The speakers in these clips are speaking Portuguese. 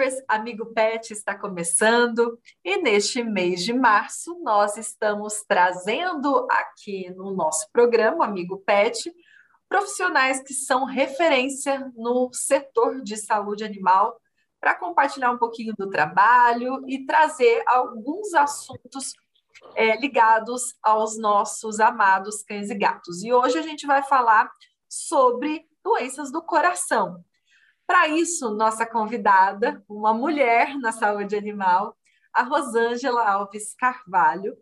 Lovers, Amigo Pet está começando e neste mês de março nós estamos trazendo aqui no nosso programa Amigo Pet profissionais que são referência no setor de saúde animal para compartilhar um pouquinho do trabalho e trazer alguns assuntos é, ligados aos nossos amados cães e gatos. E hoje a gente vai falar sobre doenças do coração. Para isso, nossa convidada, uma mulher na saúde animal, a Rosângela Alves Carvalho.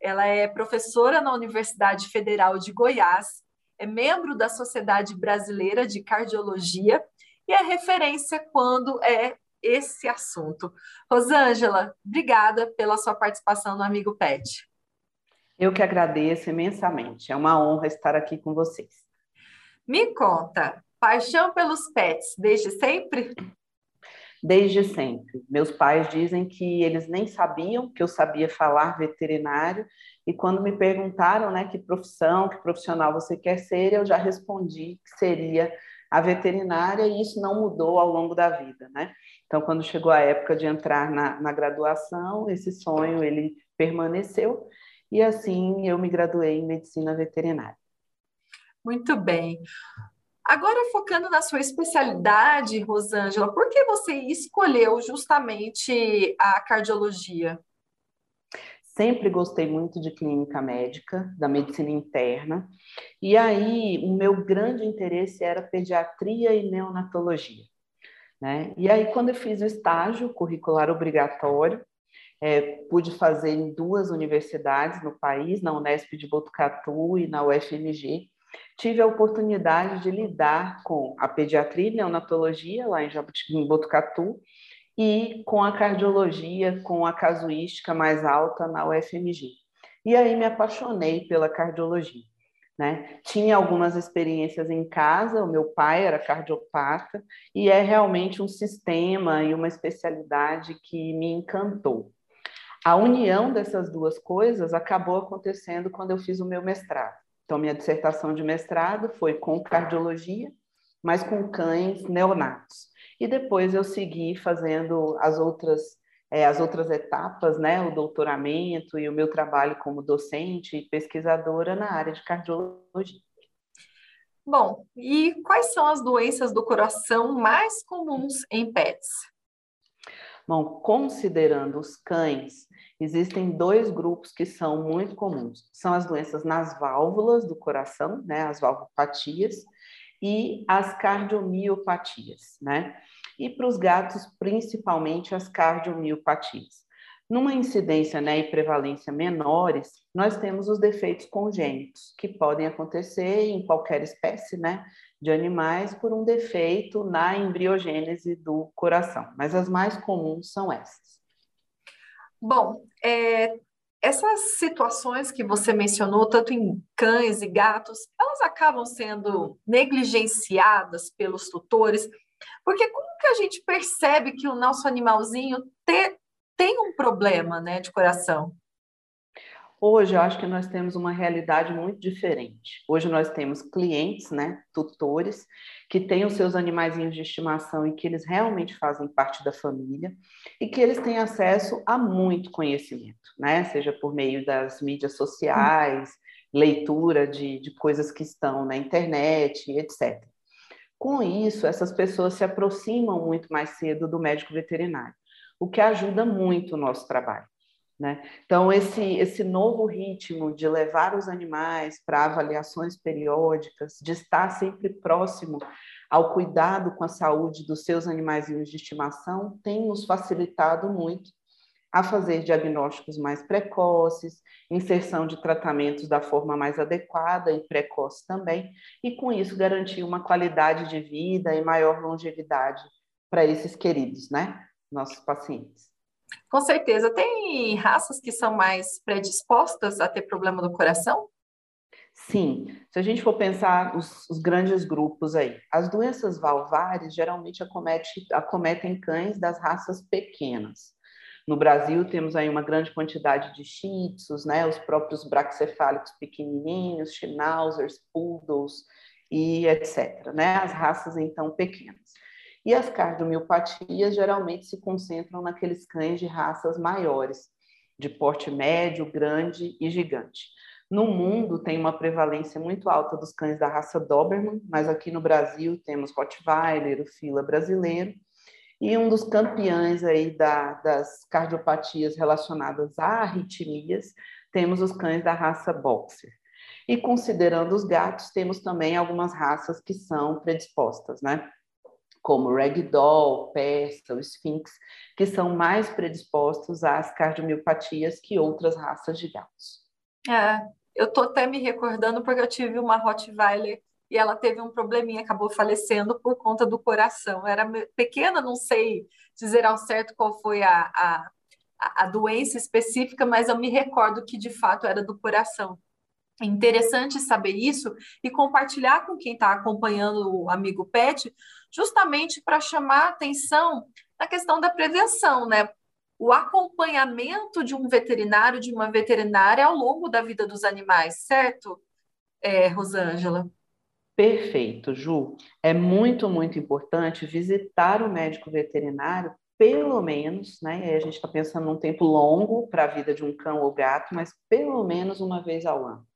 Ela é professora na Universidade Federal de Goiás, é membro da Sociedade Brasileira de Cardiologia e é referência quando é esse assunto. Rosângela, obrigada pela sua participação no Amigo Pet. Eu que agradeço imensamente. É uma honra estar aqui com vocês. Me conta, Paixão pelos pets, desde sempre? Desde sempre. Meus pais dizem que eles nem sabiam que eu sabia falar veterinário, e quando me perguntaram né, que profissão, que profissional você quer ser, eu já respondi que seria a veterinária, e isso não mudou ao longo da vida. Né? Então, quando chegou a época de entrar na, na graduação, esse sonho ele permaneceu, e assim eu me graduei em medicina veterinária. Muito bem. Agora, focando na sua especialidade, Rosângela, por que você escolheu justamente a cardiologia? Sempre gostei muito de clínica médica, da medicina interna, e aí o meu grande interesse era pediatria e neonatologia. Né? E aí, quando eu fiz o estágio curricular obrigatório, é, pude fazer em duas universidades no país, na Unesp de Botucatu e na UFMG, tive a oportunidade de lidar com a pediatria e neonatologia lá em, Botucatu e com a cardiologia, com a casuística mais alta na UFMG. E aí me apaixonei pela cardiologia. Né? Tinha algumas experiências em casa, o meu pai era cardiopata, e é realmente um sistema e uma especialidade que me encantou. A união dessas duas coisas acabou acontecendo quando eu fiz o meu mestrado. Então, minha dissertação de mestrado foi com cardiologia, mas com cães neonatos. E depois eu segui fazendo as outras, é, as outras etapas, né, o doutoramento e o meu trabalho como docente e pesquisadora na área de cardiologia. Bom, e quais são as doenças do coração mais comuns em pets? Bom, considerando os cães, existem dois grupos que são muito comuns. São as doenças nas válvulas do coração, né, as valvopatias, e as cardiomiopatias, né? E para os gatos, principalmente as cardiomiopatias. Numa incidência né, e prevalência menores, nós temos os defeitos congênitos, que podem acontecer em qualquer espécie né, de animais por um defeito na embriogênese do coração, mas as mais comuns são essas. Bom, é, essas situações que você mencionou, tanto em cães e gatos, elas acabam sendo negligenciadas pelos tutores, porque como que a gente percebe que o nosso animalzinho te, tem um problema né, de coração. Hoje eu acho que nós temos uma realidade muito diferente. Hoje nós temos clientes, né, tutores, que têm os seus animaizinhos de estimação e que eles realmente fazem parte da família e que eles têm acesso a muito conhecimento, né, seja por meio das mídias sociais, leitura de, de coisas que estão na internet, etc. Com isso, essas pessoas se aproximam muito mais cedo do médico veterinário o que ajuda muito o nosso trabalho. Né? Então, esse, esse novo ritmo de levar os animais para avaliações periódicas, de estar sempre próximo ao cuidado com a saúde dos seus animaizinhos de estimação, tem nos facilitado muito a fazer diagnósticos mais precoces, inserção de tratamentos da forma mais adequada e precoce também, e com isso garantir uma qualidade de vida e maior longevidade para esses queridos, né? nossos pacientes. Com certeza. Tem raças que são mais predispostas a ter problema do coração? Sim, se a gente for pensar os, os, grandes grupos aí, as doenças valvares geralmente acomete, acometem cães das raças pequenas. No Brasil temos aí uma grande quantidade de shih tzus, né, os próprios braxcefálicos pequenininhos, schnauzers, poodles e etc, né, as raças então pequenas. E as cardiomiopatias geralmente se concentram naqueles cães de raças maiores, de porte médio, grande e gigante. No mundo tem uma prevalência muito alta dos cães da raça Doberman, mas aqui no Brasil temos Rottweiler, o Fila brasileiro, e um dos campeões aí da, das cardiopatias relacionadas a arritmias, temos os cães da raça Boxer. E considerando os gatos, temos também algumas raças que são predispostas, né? Como Ragdoll, Persa, o Sphinx, que são mais predispostos às cardiomiopatias que outras raças de gatos. É, eu tô até me recordando porque eu tive uma Rottweiler e ela teve um probleminha, acabou falecendo por conta do coração. Era pequena, não sei dizer ao certo qual foi a, a, a doença específica, mas eu me recordo que de fato era do coração. É interessante saber isso e compartilhar com quem está acompanhando o amigo Pet, justamente para chamar atenção na questão da prevenção, né? O acompanhamento de um veterinário, de uma veterinária ao longo da vida dos animais, certo, é, Rosângela? Perfeito, Ju. É muito, muito importante visitar o médico veterinário, pelo menos, né? A gente está pensando num tempo longo para a vida de um cão ou gato, mas pelo menos uma vez ao ano.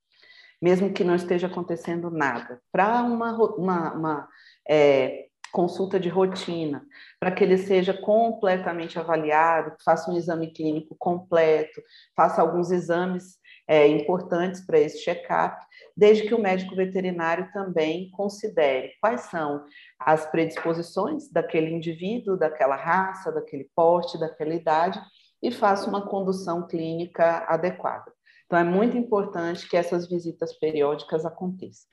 Mesmo que não esteja acontecendo nada. Para uma, uma, uma é, consulta de rotina, para que ele seja completamente avaliado, faça um exame clínico completo, faça alguns exames é, importantes para esse check-up, desde que o médico veterinário também considere quais são as predisposições daquele indivíduo, daquela raça, daquele porte, daquela idade e faça uma condução clínica adequada. Então, é muito importante que essas visitas periódicas aconteçam.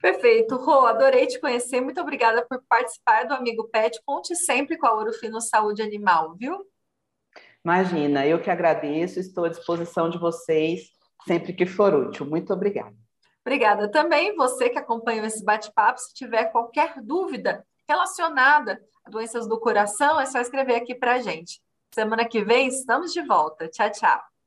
Perfeito. Rô, adorei te conhecer. Muito obrigada por participar do Amigo Pet. Conte sempre com a Ouro Fino Saúde Animal, viu? Imagina, eu que agradeço, estou à disposição de vocês sempre que for útil. Muito obrigada. Obrigada também você que acompanhou esse bate-papo. Se tiver qualquer dúvida relacionada a doenças do coração, é só escrever aqui para a gente. Semana que vem estamos de volta. Tchau, tchau.